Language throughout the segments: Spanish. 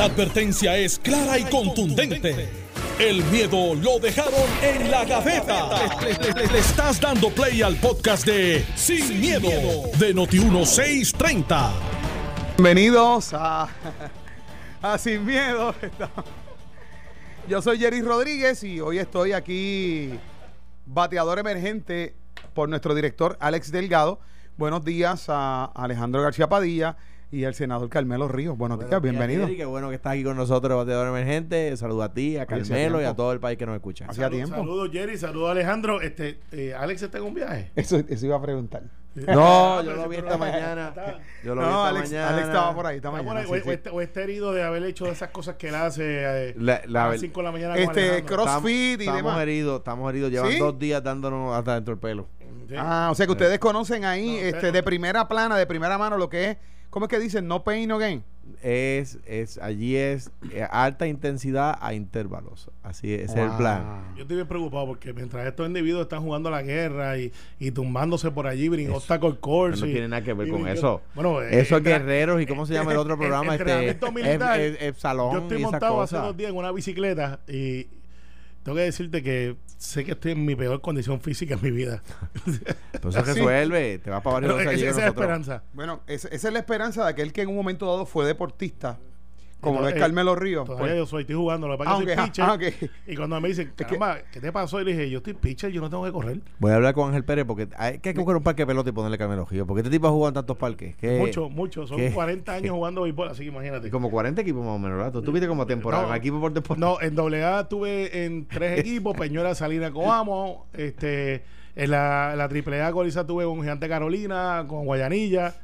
La advertencia es clara y contundente. El miedo lo dejaron en la gaveta. Le, estás dando play al podcast de Sin, miedo, de Noti1630. Bienvenidos a, a Sin Miedo. Yo soy Jerry Rodríguez y hoy estoy aquí, bateador emergente, por nuestro director Alex Delgado. Buenos días a Alejandro García Padilla y al senador Carmelo Ríos. Buenos días, bienvenido. Jerry, Qué bueno que estás aquí con nosotros, bateador emergente. Saludo a ti, a Carmelo y a todo el país que nos escucha. Hacía Salud- tiempo. Saludos Jerry, saludos Alejandro. Este, eh, Alex está en un viaje. Eso, eso iba a preguntar. No, Ah, yo pero lo vi esta mañana. Yo lo vi No, esta Alex, mañana. Alex estaba por ahí esta mañana. ahí, sí, o, sí. está, o está herido de haber hecho esas cosas que él hace eh, La- la- a las 5 de la mañana. con Este, CrossFit y estamos demás. heridos, estamos heridos. Llevan ¿Sí? dos días dándonos hasta dentro del pelo. Sí. Ah, o sea que ustedes conocen ahí No, este, pero- de primera plana, de primera mano, lo que es, ¿cómo es que dicen? No pain, no gain. Es, es, allí es eh, alta intensidad a intervalos. Así es, ese es el plan. Yo estoy bien preocupado porque mientras estos individuos están jugando la guerra y, y tumbándose por allí, brin obstacle course. No y- tiene nada que ver y con brinco- eso. Bueno, eh, Eso es entra- guerreros y cómo se llama el otro programa. este, es, militar. es- es salón Yo estoy y montado hace dos días en una bicicleta y tengo que decirte que sé que estoy en mi peor condición física en mi vida. Pues eso resuelve. Te vas para varios esa, es la esperanza. Bueno, esa, esa es la esperanza de aquel que en un momento dado fue deportista, como lo es eh, Carmelo Ríos. Todavía pues. yo soy, estoy jugando. Lo que pasa Ah, soy pitcher. ah. Y cuando me dicen, que- ¿qué te pasó? Y le dije, yo estoy pitcher, yo no tengo que correr. Voy a hablar con Ángel Pérez porque hay que buscar un parque de pelota y ponerle Carmelo Gio. Porque este tipo ha jugado en tantos parques. Que mucho, mucho. Son ¿qué? 40 años jugando béisbol, así que imagínate. Como 40 equipos más o menos, ¿verdad? Tú tuviste como temporada, No. equipo por temporada. No, en AA tuve en tres equipos, Peñuela, Salina, Coamo, este, en la, la AAA Coliza tuve con Gigante Carolina, con Guayanilla,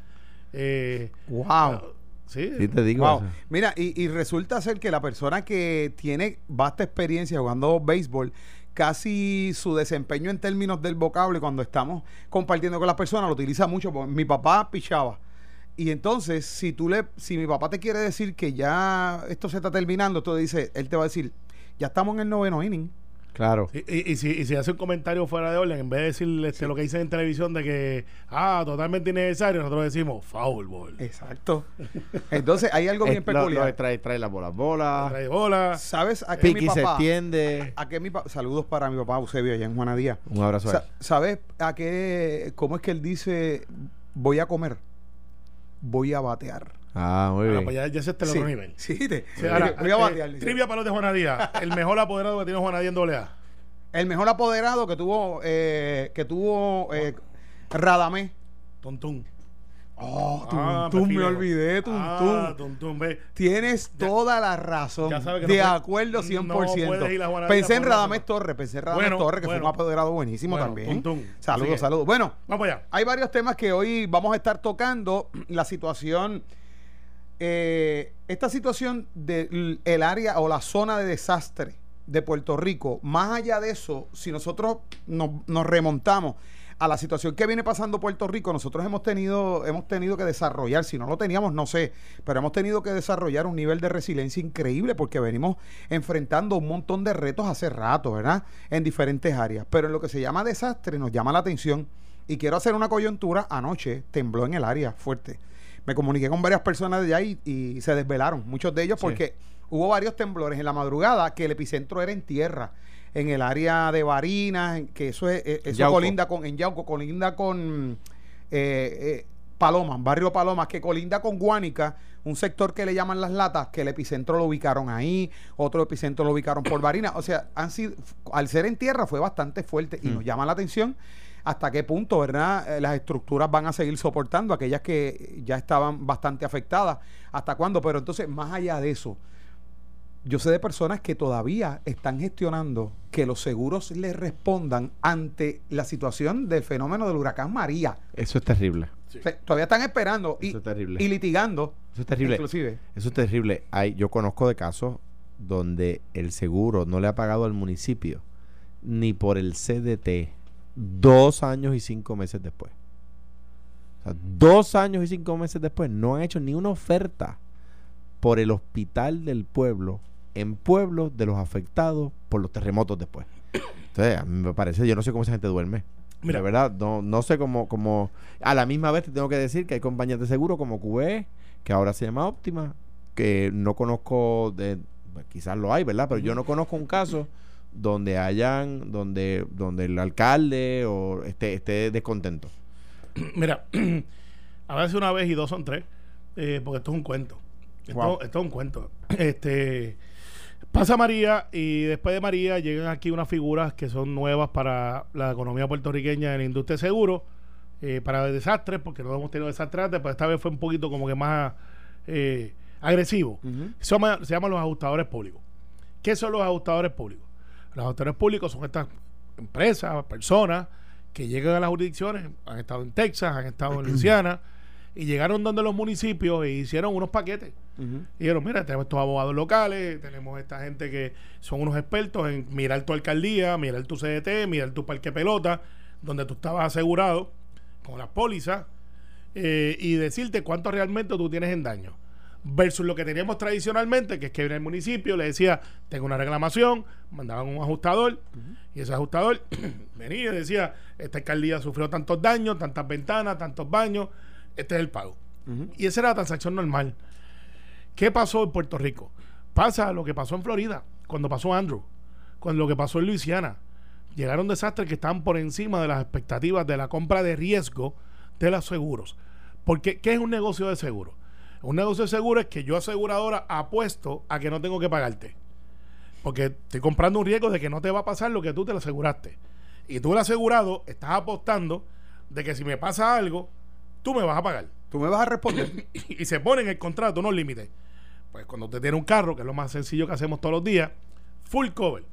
eh, Wow. Sí, Sí, te digo. Wow. eso. Mira, y, y resulta ser que la persona que tiene vasta experiencia jugando béisbol, casi su desempeño en términos del vocablo, y cuando estamos compartiendo con las personas, lo utiliza mucho. porque Mi papá pichaba. Y entonces, si tú le, si mi papá te quiere decir que ya esto se está terminando, tú dice, él te va a decir, ya estamos en el noveno inning. Claro. Y, y- y si, y si hace un comentario fuera de orden, en vez de decir este, lo que dicen en televisión de que, ah, totalmente innecesario, nosotros decimos foul ball. Exacto. Entonces, hay algo bien lo- lo peculiar. trae, trae las bolas, bolas. Trae bola. ¿Sabes a qué mi Piqui se papá? extiende. a qué mi pa- Saludos para mi papá Eusebio allá en Juana Díaz. Un abrazo a Sa- él. ¿Sabes a qué? ¿Cómo es que él dice voy a comer? Voy a batear. Ah, muy bien. pues ya, ya ese es el Sí, otro nivel. sí, te- Sí, ahora, voy a batear. trivia para los de Juanadía. El mejor apoderado que tiene Juanadía en AA. El mejor apoderado que tuvo, eh, que tuvo eh, Radamés. Tontún. Oh, Ah, me olvidé, Tuntún. Ah, ve. Tienes toda la razón. Ya de no acuerdo 100%. no pensé en Radamés. Torres, pensé en Radamés Bueno, Torres, que fue un apoderado buenísimo Bueno, también. Tuntún. Así Saludos, saludos. Bueno, Vamos allá. Hay varios temas que hoy vamos a estar tocando. La situación, eh, esta situación del el área o la zona de desastre de Puerto Rico. Más allá de eso, si nosotros nos, nos remontamos a la situación que viene pasando Puerto Rico, nosotros hemos tenido, hemos tenido que desarrollar, si no lo teníamos, no sé, pero hemos tenido que desarrollar un nivel de resiliencia increíble porque venimos enfrentando un montón de retos hace rato, ¿verdad? En diferentes áreas. Pero en lo que se llama desastre nos llama la atención y quiero hacer una coyuntura. Anoche tembló en el área fuerte. Me comuniqué con varias personas de allá y, y se desvelaron, muchos de ellos Sí. porque hubo varios temblores en la madrugada que el epicentro era en tierra, en el área de Barinas, que eso es, eh, eso Yauco. colinda con, en Yauco, colinda con eh, eh, Paloma, barrio Palomas, que colinda con Guánica, un sector que le llaman las latas, que el epicentro lo ubicaron ahí, otro epicentro lo ubicaron por Barinas. O sea, han sido, al ser en tierra fue bastante fuerte y nos llama la atención hasta qué punto, ¿verdad? Eh, las estructuras van a seguir soportando aquellas que ya estaban bastante afectadas. ¿Hasta cuándo? Pero entonces, más allá de eso, yo sé de personas que todavía están gestionando que los seguros les respondan ante la situación del fenómeno del huracán María. Eso es terrible. Sí. O sea, todavía están esperando y, Eso es terrible. y litigando. Eso es terrible. Inclusive. Eso es terrible. Hay, yo conozco de casos donde el seguro no le ha pagado al municipio ni por el CDT dos años y cinco meses después. O sea, dos años y cinco meses después no han hecho ni una oferta por el hospital del pueblo en pueblos de los afectados por los terremotos después. Entonces, a mí me parece, yo no sé cómo esa gente duerme. Mira. de verdad, no, no sé cómo, cómo... A la misma vez te tengo que decir que hay compañías de seguro como QE, que ahora se llama Óptima, que no conozco, de, pues, quizás lo hay, ¿verdad? Pero yo no conozco un caso donde hayan, donde, donde el alcalde o esté, esté descontento. Mira, a veces una vez y dos son tres, eh, porque esto es un cuento. Esto, Wow. esto es un cuento. Este pasa María y después de María llegan aquí unas figuras que son nuevas para la economía puertorriqueña en la industria de seguro, eh, para desastres, porque no hemos tenido desastres antes, pero esta vez fue un poquito como que más eh, agresivo. se, llama- se llaman los ajustadores públicos. ¿Qué son los ajustadores públicos? Los ajustadores públicos son estas empresas, personas que llegan a las jurisdicciones, han estado en Texas, han estado en Luisiana, y llegaron donde los municipios e hicieron unos paquetes. Y dijeron, mira, tenemos estos abogados locales, tenemos esta gente que son unos expertos en mirar tu alcaldía, mirar tu CDT, mirar tu parque pelota, donde tú estabas asegurado con las pólizas, eh, y decirte cuánto realmente tú tienes en daño. Versus lo que teníamos tradicionalmente, que es que en el municipio le decía, tengo una reclamación, mandaban un ajustador, y ese ajustador venía y decía, esta alcaldía sufrió tantos daños, tantas ventanas, tantos baños, este es el pago. Y esa era la transacción normal. ¿Qué pasó en Puerto Rico? Pasa lo que pasó en Florida, cuando pasó Andrew, con lo que pasó en Luisiana. Llegaron desastres que estaban por encima de las expectativas de la compra de riesgo de los seguros. Porque, ¿qué es un negocio de seguro? Un negocio de seguro es que yo aseguradora apuesto a que no tengo que pagarte. Porque estoy comprando un riesgo de que no te va a pasar lo que tú te lo aseguraste. Y tú el asegurado estás apostando de que si me pasa algo, tú me vas a pagar Tú me vas a responder. y se pone en el contrato unos límites. Pues cuando usted tiene un carro, que es lo más sencillo que hacemos todos los días, full cover.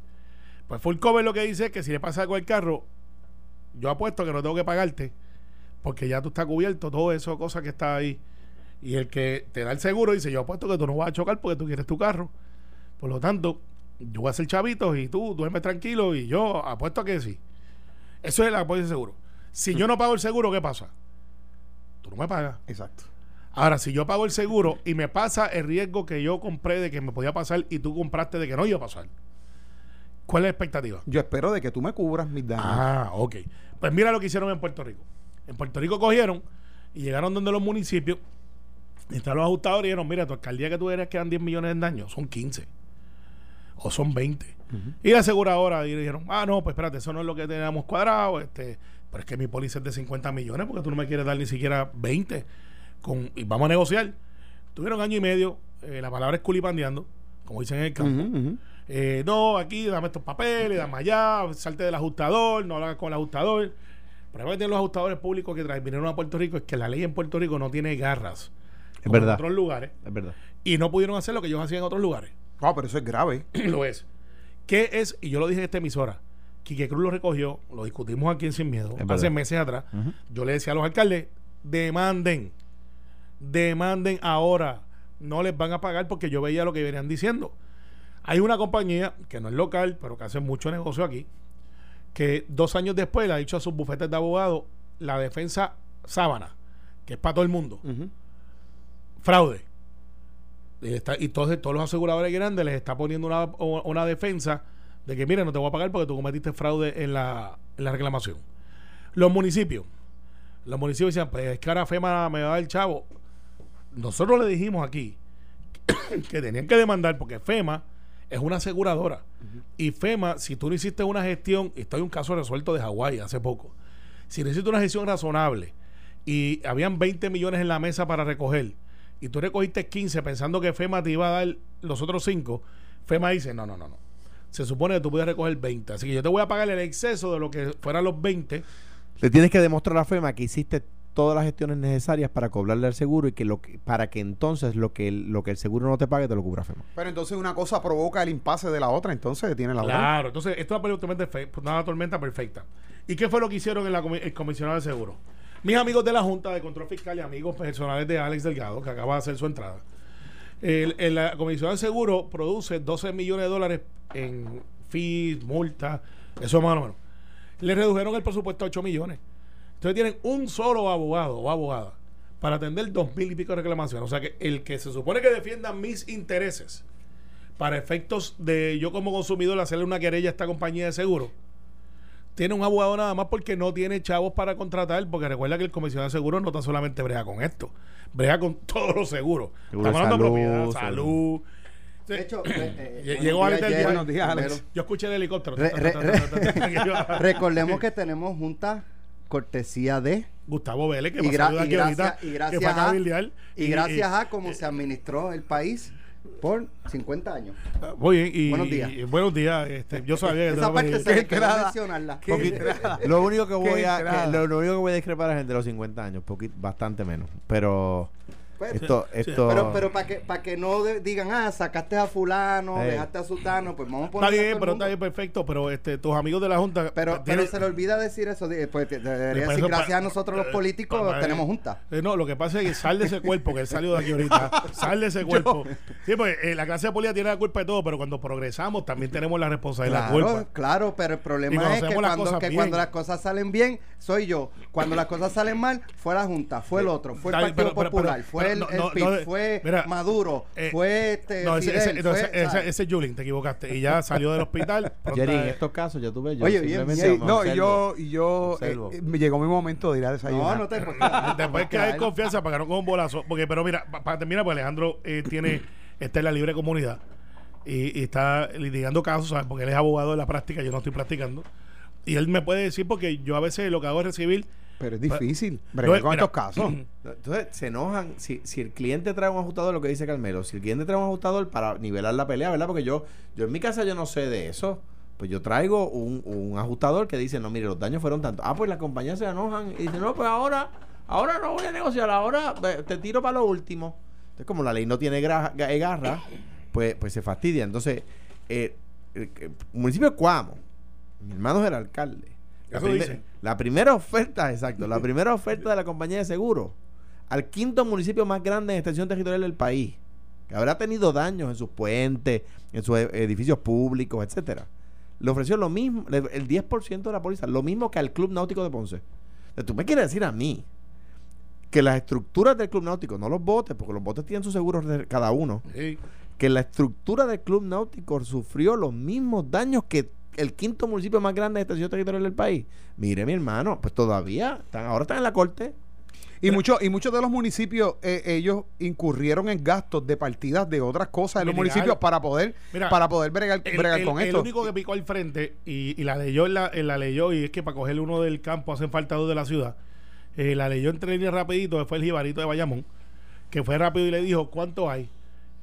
Pues full cover lo que dice es que si le pasa algo al carro, yo apuesto que no tengo que pagarte, porque ya tú estás cubierto, todo eso, cosas que está ahí. Y el que te da el seguro dice, yo apuesto que tú no vas a chocar porque tú quieres tu carro. Por lo tanto, yo voy a ser chavito y tú duerme tranquilo y yo apuesto a que sí. Eso es el apoyo de seguro. Si yo no pago el seguro, ¿qué pasa? Tú no me pagas. Exacto. Ahora, si yo pago el seguro y me pasa el riesgo que yo compré de que me podía pasar y tú compraste de que no iba a pasar, ¿cuál es la expectativa? Yo espero de que tú me cubras mis daños. Ah, ok. Pues mira lo que hicieron en Puerto Rico. En Puerto Rico cogieron y llegaron donde los municipios, están los ajustadores y dijeron, mira, tu alcaldía que tú eres quedan 10 millones en daño, son 15 o son 20. Y la aseguradora dijeron, ah, no, pues espérate, eso no es lo que teníamos cuadrado, este, pero es que mi póliza es de 50 millones porque tú no me quieres dar ni siquiera 20 con, y vamos a negociar. Tuvieron año y medio, eh, la palabra es culipandeando, como dicen en el campo. Eh, no, aquí dame estos papeles, dame allá, salte del ajustador, no lo hagas con el ajustador. El problema que tienen los ajustadores públicos que vinieron a Puerto Rico es que la ley en Puerto Rico no tiene garras. Es como en verdad. otros lugares. Es verdad. Y no pudieron hacer lo que ellos hacían en otros lugares. Ah, pero eso es grave. lo es. ¿Qué es? Y yo lo dije en esta emisora. Quique Cruz lo recogió, lo discutimos aquí en Sin Miedo, Es hace verdad. meses atrás. Yo le decía a los alcaldes, demanden, demanden ahora, no les van a pagar porque yo veía lo que venían diciendo. Hay una compañía que no es local, pero que hace mucho negocio aquí, que dos años después le ha dicho a sus bufetes de abogados la defensa sábana, que es para todo el mundo, Ujú. Fraude. Y, está- y todos, todos los aseguradores grandes les está poniendo una, una defensa de que, mira, no te voy a pagar porque tú cometiste fraude en la, en la reclamación. Los municipios. Los municipios decían, pues es que ahora FEMA me va a dar el chavo. Nosotros le dijimos aquí que tenían que demandar porque FEMA es una aseguradora. Y FEMA, si tú no hiciste una gestión, y esto hay un caso resuelto de Hawái hace poco, si no hiciste una gestión razonable y habían 20 millones en la mesa para recoger, y tú recogiste 15 pensando que FEMA te iba a dar los otros 5, FEMA dice, no, no, no, no. Se supone que tú puedes recoger 20. Así que yo te voy a pagar el exceso de lo que fueran los 20 Le tienes que demostrar a FEMA que hiciste todas las gestiones necesarias para cobrarle al seguro y que lo que, para que entonces lo que el, lo que el seguro no te pague te lo cubra FEMA. Pero entonces una cosa provoca el impasse de la otra, entonces tiene la otra. Claro, entonces esto es una tormenta, fe- una tormenta perfecta. ¿Y qué fue lo que hicieron en la el comisionado de seguro? Mis amigos de la Junta de Control Fiscal y amigos personales de Alex Delgado, que acaba de hacer su entrada, el, la comisión de seguro produce 12 millones de dólares en fees, multas, eso más o menos. Le redujeron el presupuesto a 8 millones. Entonces tienen un solo abogado o abogada para atender dos mil y pico de reclamaciones. O sea que el que se supone que defienda mis intereses para efectos de yo como consumidor hacerle una querella a esta compañía de seguro, tiene un abogado nada más porque no tiene chavos para contratar, porque recuerda que el comisionado de seguros no está solamente brega con esto, brega con todos los seguros. Seguro Estamos hablando de salud, propiedad, salud. De hecho, eh, eh, llegó días, ahorita el Jerry. día- Buenos días, Alex. Yo escuché el helicóptero. Re- re- re- Recordemos que tenemos junta cortesía de Gustavo Vélez, que y, gra- aquí y ahorita, gracias, y gracias a y gracias a cómo se administró el país por 50 años. Ah, Muy bien, y, Buenos días. y- buenos días. Este, yo sabía que Esa te- parte se quedó entrada. mencionarla. Lo único que voy a que- lo, lo único que voy a discrepar es de los 50 años, poquito, bastante menos. Pero Pues, esto, esto Pero, pero para que, para que no de- digan, ah, sacaste a fulano, Ey. dejaste a sutano, pues vamos a poner. Está a bien, todo pero mundo. está bien, perfecto. Pero este, tus amigos de la Junta. Pero, tienen- pero se le olvida decir eso. Pues debería decir, gracias pa- a nosotros los eh, políticos pa- pa- tenemos junta. Eh, no, lo que pasa es que sal de ese cuerpo, que él salió de aquí ahorita. sal de ese cuerpo. Sí, pues eh, la clase de política tiene la culpa de todo, pero cuando progresamos también tenemos la responsabilidad de la Claro, culpa. claro, pero el problema es que, cuando, que cuando las cosas salen bien, soy yo. Cuando las cosas salen mal, fue la Junta, fue el otro, fue el Partido Popular, pero- fue el, no- el no- PIB, no fue mira, Maduro, eh, fue este No, ese, ese, Fidel, no, fue, ese, ese- ese te equivocaste. Y ya salió del hospital. Jerry, en estos casos, ya tú ves, yo Oye, bien, bien. No, y observo. yo, y yo Observo. eh, eh, me llegó mi momento de ir a no, desayunar. no te porque- Después que hay confianza para que no coja un bolazo. Porque, pero mira, para terminar, pues Alejandro eh, tiene, está en la libre comunidad y, y está litigando casos, ¿sabes? Porque él es abogado de la práctica, yo no estoy practicando. Y él me puede decir, porque yo a veces lo que hago es recibir. Pero es difícil No, bregar con mira, estos casos. Entonces se enojan. Si, si el cliente trae un ajustador, lo que dice Carmelo, si el cliente trae un ajustador para nivelar la pelea, ¿verdad? Porque yo, yo en mi casa yo no sé de eso. Pues yo traigo un, un ajustador que dice, no, mire, los daños fueron tantos. Ah, pues las compañías se enojan y dicen, no, pues ahora, ahora no voy a negociar, ahora eh, te tiro para lo último. Entonces, como la ley no tiene gra- ga- garra, pues, pues se fastidia. Entonces, eh, el, el municipio de Cuamo, mi hermano es el alcalde. La, Eso primer- dice. la primera oferta, exacto, la primera oferta de la compañía de seguro al quinto municipio más grande en extensión territorial del país, que habrá tenido daños en sus puentes, en sus e- edificios públicos, etcétera. Le ofreció lo mismo, el 10% de la póliza, lo mismo que al Club Náutico de Ponce. Tú me quieres decir a mí que las estructuras del Club Náutico, no los botes, porque los botes tienen sus seguros cada uno, Sí. que la estructura del Club Náutico sufrió los mismos daños que el quinto municipio más grande de extensión territorial del país. Mire, mi hermano, pues todavía, están, ahora están en la corte. Y, muchos y muchos de los municipios, eh, ellos incurrieron en gastos de partidas de otras cosas en los municipios para poder, Mira, para poder bregar, El, bregar el- con el esto. único que picó al frente y, y la leyó, en la, la leyó, y es que para coger uno del campo hacen falta dos de la ciudad. Eh, la leyó entre líneas rapidito, que fue el jibarito de Bayamón, que fue rápido y le dijo, ¿cuánto hay?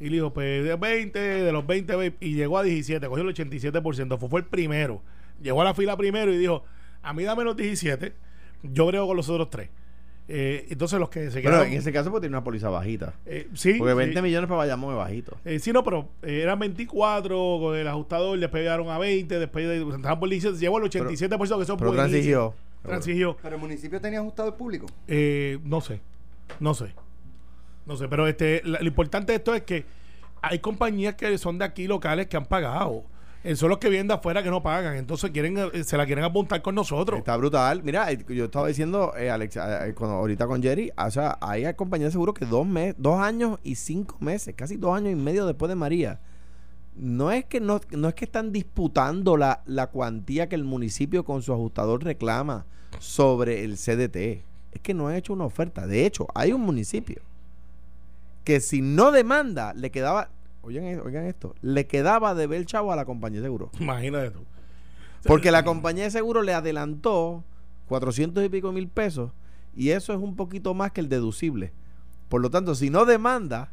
Y le dijo, pues de 20, de los 20, ve- y llegó a 17, cogió el 87%, fue, fue el primero. Llegó a la fila primero y dijo, a mí dame los 17, yo brego con los otros tres. Eh, entonces los que se Pero quedaron... en ese caso, pues tiene una póliza bajita. eh, sí, Porque sí. 20 millones para Bayamón es bajito. Eh, sí, no, pero eh, eran 24 con el ajustador, después llegaron a 20, después de, estaban por 17, llegó al 87%, que eso es Pero buenísimo. transigió. Transigió. Pero el municipio tenía ajustado el público. Eh, no sé, no sé. No sé, pero este, lo importante de esto es que hay compañías que son de aquí locales que han pagado. Eh, son los que vienen de afuera que no pagan. Entonces quieren eh, se la quieren apuntar con nosotros. Está brutal. Mira, eh, yo estaba diciendo, eh, Alex, cuando, ahorita con Jerry, o sea, hay compañías de seguro que dos, mes, dos años y cinco meses, casi dos años y medio después de María, no es que no, no es que están disputando la, la cuantía que el municipio con su ajustador reclama sobre el CDT. Es que no ha hecho una oferta. De hecho, hay un municipio que si no demanda, le quedaba, oigan, oigan esto, le quedaba de ver chavo a la compañía de seguro. Imagínate tú. Porque la compañía de seguro le adelantó 400 y pico mil pesos y eso es un poquito más que el deducible. Por lo tanto, si no demanda,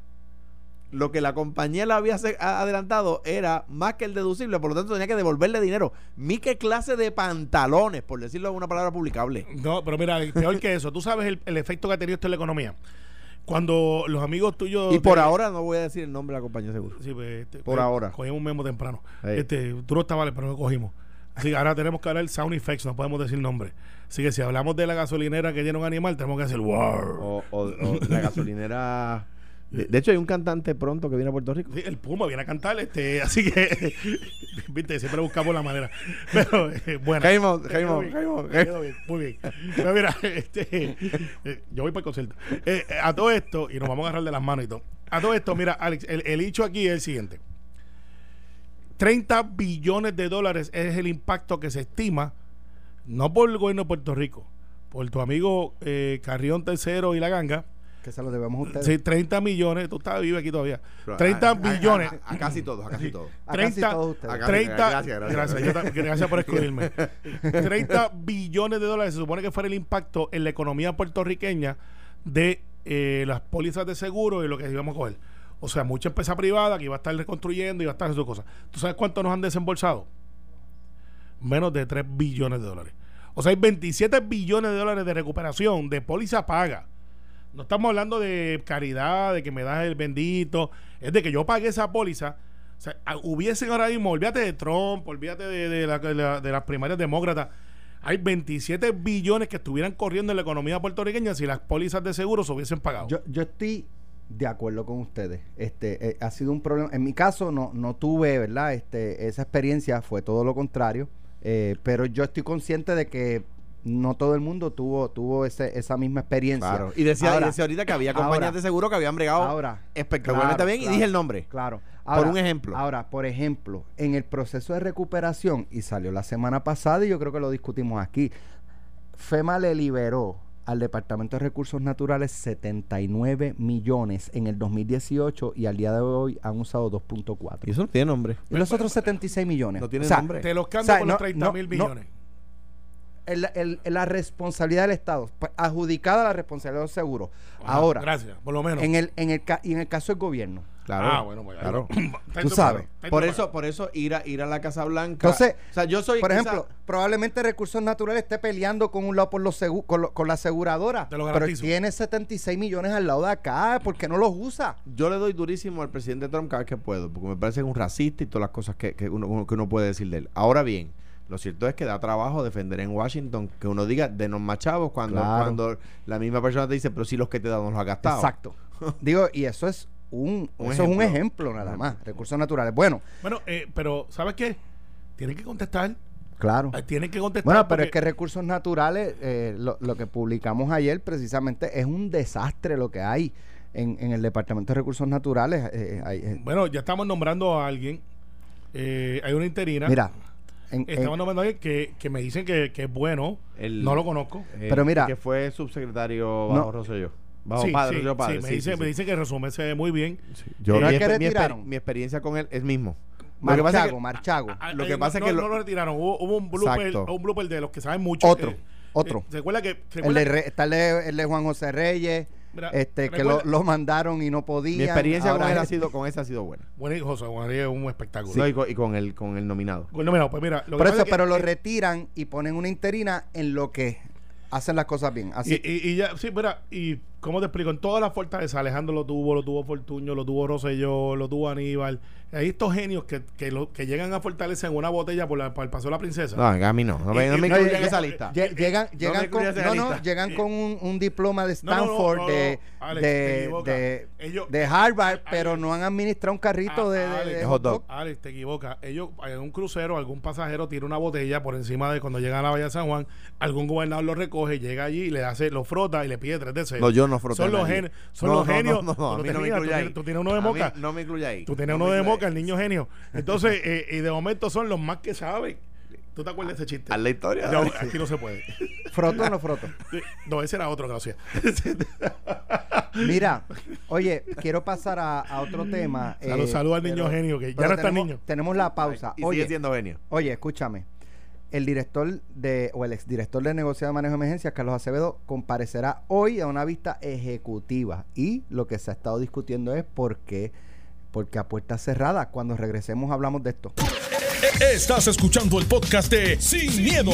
lo que la compañía le había adelantado era más que el deducible, por lo tanto tenía que devolverle dinero. Mi qué clase de pantalones, por decirlo en una palabra publicable. No, pero mira, peor que eso. Tú sabes el, el efecto que ha tenido esto en la economía. Cuando los amigos tuyos. Y por ahora no voy a decir el nombre de la compañía de seguro. Sí, pues, este, Por pues, ahora. Cogimos un memo temprano. Ahí. Este, tú no estabas, pero no cogimos. Así que ahora tenemos que hablar sound effects, no podemos decir nombre. Así que si hablamos de la gasolinera que tiene un animal, tenemos que decir wow. O, o- o la gasolinera. De, de hecho, hay un cantante pronto que viene a Puerto Rico. Sí, el Puma viene a cantar, este, así que viste, siempre buscamos la manera. Pero eh, bueno. Jaimon, quedó bien, muy bien. Pero mira, este, eh, yo voy para el concierto. Eh, eh, a todo esto, y nos vamos a agarrar de las manos y todo. A todo esto, mira, Alex, el, el hecho aquí es el siguiente. 30 billones de dólares es el impacto que se estima no por el gobierno de Puerto Rico, por tu amigo Carrión Tercero y la ganga, Que se lo debemos a ustedes. sí, 30 millones, tú estás vivo aquí todavía, 30 billones, A, a casi todos, a casi todos. A casi 30, todos ustedes. Acá- 30 Gracias, gracias. yo ta- gracias por excluirme. 30 billones de dólares se supone que fuera el impacto en la economía puertorriqueña de eh, las pólizas de seguro y lo que íbamos a coger. O sea, mucha empresa privada que iba a estar reconstruyendo y iba a estar haciendo cosas. ¿Tú sabes cuánto nos han desembolsado? Menos de 3 billones de dólares. O sea, hay 27 billones de dólares de recuperación de póliza paga. No estamos hablando de caridad, de que me das el bendito. Es de que yo pagué esa póliza. O sea, ah, hubiesen ahora mismo, olvídate de Trump, olvídate de, de la- de la- de las primarias demócratas. Hay 27 billones que estuvieran corriendo en la economía puertorriqueña si las pólizas de seguro se hubiesen pagado. Yo, yo estoy de acuerdo con ustedes. Este eh, ha sido un problema. En mi caso no, no tuve, ¿verdad? Este, esa experiencia fue todo lo contrario. Eh, pero yo estoy consciente de que no todo el mundo tuvo, tuvo ese, esa misma experiencia. Claro. Y decía, y Ahora- decía ahorita que había compañías ahora- de seguro que habían bregado ahora, espectacularmente claro, bien y dije el nombre. Claro. Por un ejemplo. Ahora, por ejemplo, en el proceso de recuperación, y salió la semana pasada y yo creo que lo discutimos aquí, FEMA le liberó al Departamento de Recursos Naturales 79 millones en el 2018 y al día de hoy han usado 2.4. Y eso no tiene nombre. Y los otros 76 millones. No tiene O sea, nombre. Te los cambio O sea, por no- los 30 no- mil no- billones. El- el- la responsabilidad del Estado, pa- adjudicada la responsabilidad del seguro. Ajá, Ahora, Gracias, por lo menos. en el, en el, ca- y en el caso del gobierno. Claro. Ah, bueno, pues, claro. Tú sabes. Por eso, por eso ir a ir a la Casa Blanca. Entonces, o sea, yo soy Por quizá- ejemplo, probablemente Recursos Naturales esté peleando con un lado por los segu- con, lo- con la aseguradora. Te lo pero tiene 76 millones al lado de acá. ¿Por qué no los usa? yo le doy durísimo al presidente Trump cada vez que puedo, porque me parece un racista y todas las cosas que, que uno- que uno puede decir de él. Ahora bien, lo cierto es que da trabajo defender en Washington que uno diga denos más chavos cuando, Claro. cuando la misma persona te dice, pero si los que te dan no los ha gastado. Exacto. Digo, y eso es un, Un eso es un ejemplo. ejemplo nada más. Recursos Naturales. Bueno, Bueno, eh, pero ¿sabes qué? Tienen que contestar. claro. eh, Tienen que contestar. Bueno, pero porque- es que Recursos Naturales, eh, lo, lo que publicamos ayer precisamente es un desastre lo que hay en, en el Departamento de Recursos Naturales. eh, hay, eh, Bueno, ya estamos nombrando a alguien. Eh, hay una interina. mira, en- en- Estamos nombrando a alguien que, que me dicen que, que es bueno. El- no lo conozco. Eh, Pero mira- que fue subsecretario No. bajo Rosselló. Bajo Sí, padre, sí, padre. sí, me, sí, dice, sí, me sí. dice que resume se muy bien. Yo, ¿No es mi, que mi exper- retiraron? mi experiencia con él es mismo. Que Marchago, que- Marchago. Lo que no- pasa es no, que lo- no lo retiraron. Hubo, hubo un, blooper, un blooper de los que saben mucho. Otro, Eh, otro. eh, que. El recuerda- de, Re- está el de, el de Juan José Reyes, Mira, este, que lo, lo mandaron y no podían. Mi experiencia con Ahora él ha sido, con esa ha sido buena. Bueno, y José Juan es un espectáculo. No, y, con, y con el, con el nominado. Pues mira. Lo Por eso, es que- pero lo eh, retiran y ponen una interina en lo que hacen las cosas bien. Así, Y, y- y ya, sí, mira, y cómo te explico, en todas las fortalezas, Alejandro lo tuvo, lo tuvo Fortuño, lo tuvo Rosselló, lo tuvo Aníbal. Hay estos genios que, que, lo, que llegan a Fortaleza en una botella por, la, por el paso de la princesa. No, a mí no. No me, no me y- No, esa lista. lle- llegan, llegan con, incluyas en no, no, llegan con un, un diploma de No, no, no, Stanford, no, no, de, Alex, te de, de, Ellos- de Harvard, pero no han administrado un carrito ah, de, de- Alex, de hot dog. Alex, te equivocas. Ellos, en un crucero, algún pasajero tira una botella por encima de cuando llega a la Bahía de San Juan, algún gobernador lo recoge, llega allí y le hace, lo frota y le pide tres deseos. No, yo no froté Son a los, gen- son No, los no, genios. No, no, no, a Tú mí no me incluye ahí. Tú tienes uno de A moca. No me incluye ahí. Tú tienes No uno de moca, el niño genio. Entonces, eh, y de momento son los más que saben. ¿Tú te acuerdas de ese chiste? Haz la historia. No, aquí no se puede. ¿Froto o no froto? No, ese era otro hacía. Mira, oye, quiero pasar a, a otro tema. Salud, eh, salud al niño pero- genio, que ya no está el tenemos, niño. Tenemos la pausa. Y sigue Oye, siendo genio. Oye, escúchame. El director de, o el exdirector de negocio de manejo de emergencias, Carlos Acevedo, comparecerá hoy a una vista ejecutiva. Y lo que se ha estado discutiendo es por qué, porque a puertas cerradas. Cuando regresemos hablamos de esto. Estás escuchando el podcast de Sin, miedo,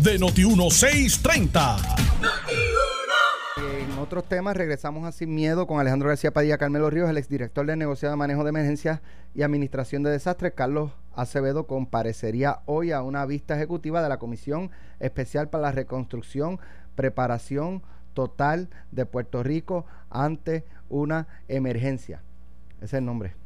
de Noti1630. En otros temas, regresamos a Sin Miedo con Alejandro García Padilla Carmelo Ríos, el exdirector de negocio de manejo de emergencias y administración de desastres. Carlos Acevedo comparecería hoy a una vista ejecutiva de la Comisión Especial para la Reconstrucción, Preparación Total de Puerto Rico ante una emergencia. Ese es el nombre.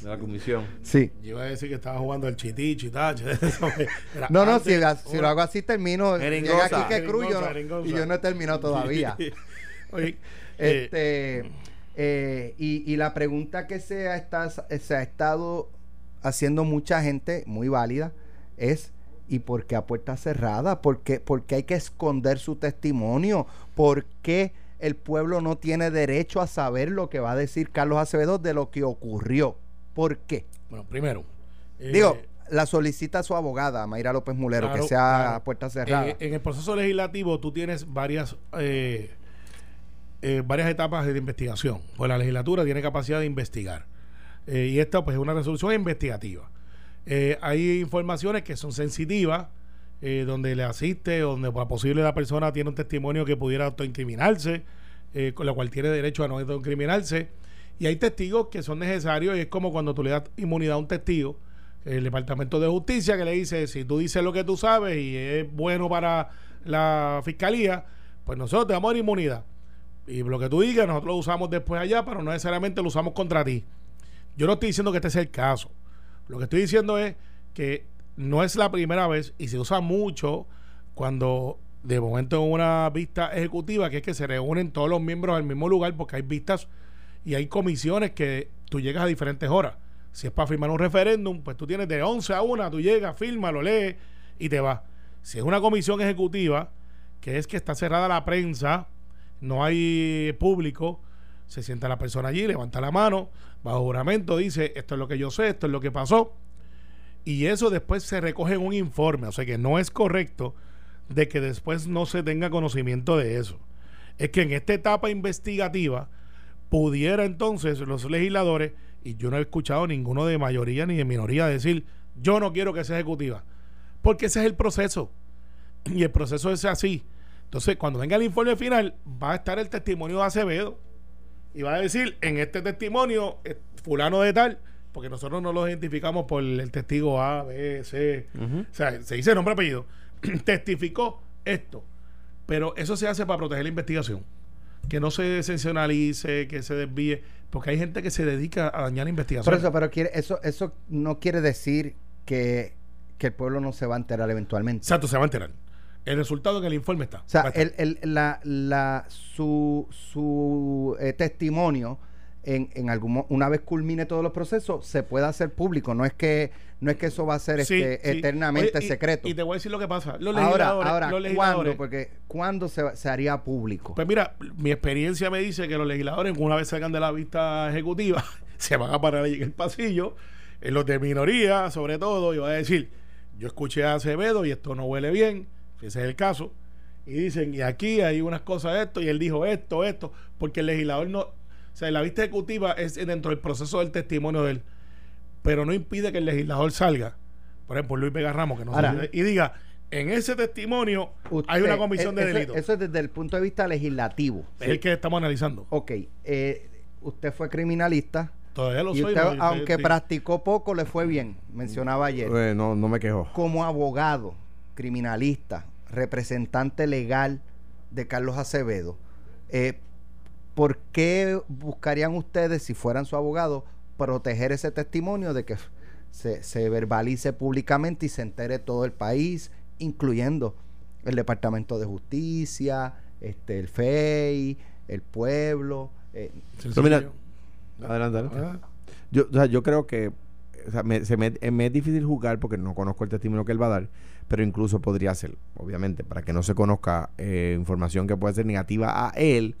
De la comisión. Sí. Yo iba a decir que estaba jugando el chití, chitache. eso era No, no, antes, si, si lo hago así termino. Llega aquí que Cruz y yo no- Jeringosa, y yo no he terminado todavía. Oye, eh, Este, eh, y, y la pregunta que se ha, está- se ha estado haciendo mucha gente, muy válida, es ¿Y por qué a puerta cerrada? ¿Por qué, por qué hay que esconder su testimonio? ¿Por qué el pueblo no tiene derecho a saber lo que va a decir Carlos Acevedo de lo que ocurrió? ¿Por qué? Bueno, primero. eh, Digo, la solicita su abogada, Mayra López Mulero, Claro, que sea claro. puerta cerrada. En el proceso legislativo tú tienes varias eh, eh, varias etapas de investigación. Pues la legislatura tiene capacidad de investigar. Eh, y esta pues es una resolución investigativa. Hay informaciones que son sensitivas, donde le asiste, donde por posible la persona tiene un testimonio que pudiera autoincriminarse, con la cual tiene derecho a no autoincriminarse. Y hay testigos que son necesarios, y es como cuando tú le das inmunidad a un testigo, el Departamento de Justicia que le dice, si tú dices lo que tú sabes y es bueno para la fiscalía, pues nosotros te damos inmunidad. Y lo que tú digas, nosotros lo usamos después allá, pero no necesariamente lo usamos contra ti. Yo no estoy diciendo que este sea el caso. Lo que estoy diciendo es que no es la primera vez y se usa mucho cuando de momento en una vista ejecutiva, que es que se reúnen todos los miembros al mismo lugar porque hay vistas y hay comisiones que tú llegas a diferentes horas. Si es para firmar un referéndum, pues tú tienes de 11 a 1, tú llegas, firma, lo lees y te vas. Si es una comisión ejecutiva, que es que está cerrada la prensa, no hay público, se sienta la persona allí, levanta la mano, bajo juramento, dice, esto es lo que yo sé, esto es lo que pasó, y eso después se recoge en un informe, o sea que no es correcto de que después no se tenga conocimiento de eso. Es que en esta etapa investigativa pudiera entonces los legisladores, y yo no he escuchado ninguno de mayoría ni de minoría decir, yo no quiero que sea ejecutiva, porque ese es el proceso, y el proceso es así. Entonces, cuando venga el informe final, va a estar el testimonio de Acevedo, y va a decir, en este testimonio, eh, fulano de tal, porque nosotros no lo identificamos por el testigo A, B, C, o sea, se dice nombre apellido, testificó esto, pero eso se hace para proteger la investigación, que no se sensacionalice, que se desvíe, porque hay gente que se dedica a dañar la investigación. Por eso, pero quiere, eso, eso no quiere decir que, que el pueblo no se va a enterar eventualmente. Exacto, se va a enterar. El resultado en el informe está. O sea, el, el- la, la, su, su eh, testimonio en, en algún una vez culmine todos los procesos se puede hacer público. No es que no es que eso va a ser Sí, este, sí. eternamente Oye, y- secreto. Y te voy a decir lo que pasa. Los ahora, legisladores, ahora, los ¿cuándo? Porque ¿cuándo se, se haría público? Pues mira, mi experiencia me dice que los legisladores, una vez salgan de la vista ejecutiva, se van a parar ahí en el pasillo, en los de minoría, sobre todo, y van a decir: Yo escuché a Acevedo y esto no huele bien, si ese es el caso. Y dicen: Y aquí hay unas cosas de esto, y él dijo esto, esto, porque el legislador no. O sea, la vista ejecutiva es dentro del proceso del testimonio de él, pero no impide que el legislador salga. Por ejemplo, Luis Vega Ramos, que no Ahora- se- y diga: En ese testimonio Usted- hay una comisión de eso- delito. Eso es desde el punto de vista legislativo. es el que estamos analizando. Ok, eh, usted fue criminalista Todavía lo y soy. usted, aunque sí. practicó poco, le fue bien. Mencionaba ayer. Eh, no, no me quejo. como abogado, criminalista, representante legal de Carlos Acevedo, eh, ¿por qué buscarían ustedes, si fueran su abogado, proteger ese testimonio de que se, se verbalice públicamente y se entere todo el país, incluyendo el Departamento de Justicia, este, el FEI, el pueblo? eh, Sencillo. Pero mira, Adelante, adelante. Ah, Yo, o sea, yo creo que o sea, me, se me, eh, me es difícil juzgar porque no conozco el testimonio que él va a dar, pero incluso podría ser, obviamente, para que no se conozca eh, información que puede ser negativa a él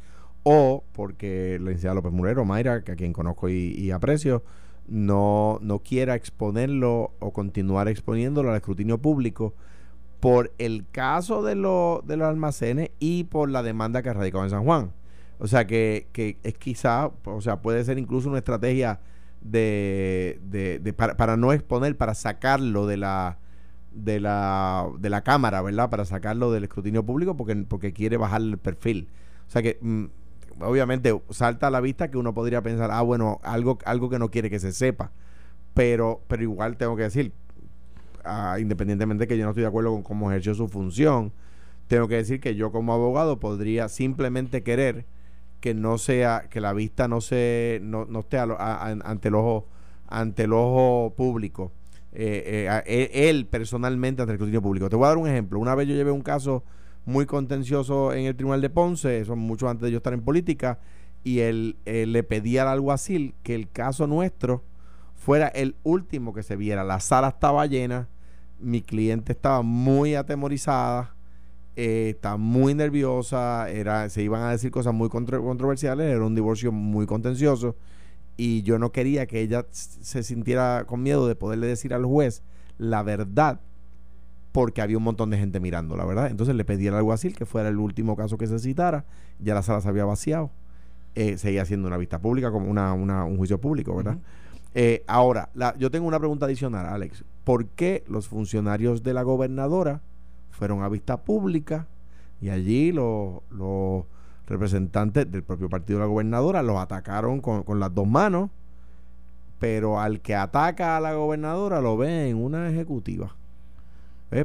o porque la licenciada López Murero, Mayra, que a quien conozco y, aprecio, no, no quiera exponerlo o continuar exponiéndolo al escrutinio público por el caso de, lo- de los almacenes y por la demanda que ha radicado en San Juan. O sea que, que es quizá, o sea, puede ser incluso una estrategia de, de, de- para, para no exponer, para sacarlo de la de la de la cámara, ¿verdad? Para sacarlo del escrutinio público porque, porque quiere bajar el perfil. O sea que mm, obviamente salta a la vista que uno podría pensar, ah, bueno, algo, algo que no quiere que se sepa. Pero, pero igual tengo que decir, ah, independientemente de que yo no estoy de acuerdo con cómo ejerció su función, tengo que decir que yo como abogado podría simplemente querer que no sea, que la vista no se, no, no esté a a- ante el ojo, ante el ojo público. eh, eh, él, él personalmente ante el escrutinio público. Te voy a dar un ejemplo. Una vez yo llevé un caso muy contencioso en el Tribunal de Ponce, eso mucho antes de yo estar en política, y él, él le pedía al alguacil que el caso nuestro fuera el último que se viera. La sala estaba llena, Mi cliente estaba muy atemorizada, eh, estaba muy nerviosa, era, se iban a decir cosas muy contro- controversiales, era un divorcio muy contencioso y yo no quería que ella se sintiera con miedo de poderle decir al juez la verdad porque había un montón de gente mirando, la verdad. Entonces le pedí al alguacil que fuera el último caso que se citara, ya la sala se había vaciado, eh, seguía siendo una vista pública, como una, una- un juicio público, ¿verdad? Eh, ahora, la- yo tengo una pregunta adicional, Alex. ¿Por qué los funcionarios de la gobernadora fueron a vista pública y allí los, los representantes del propio partido de la gobernadora los atacaron con, con las dos manos, pero al que ataca a la gobernadora lo ve en una ejecutiva?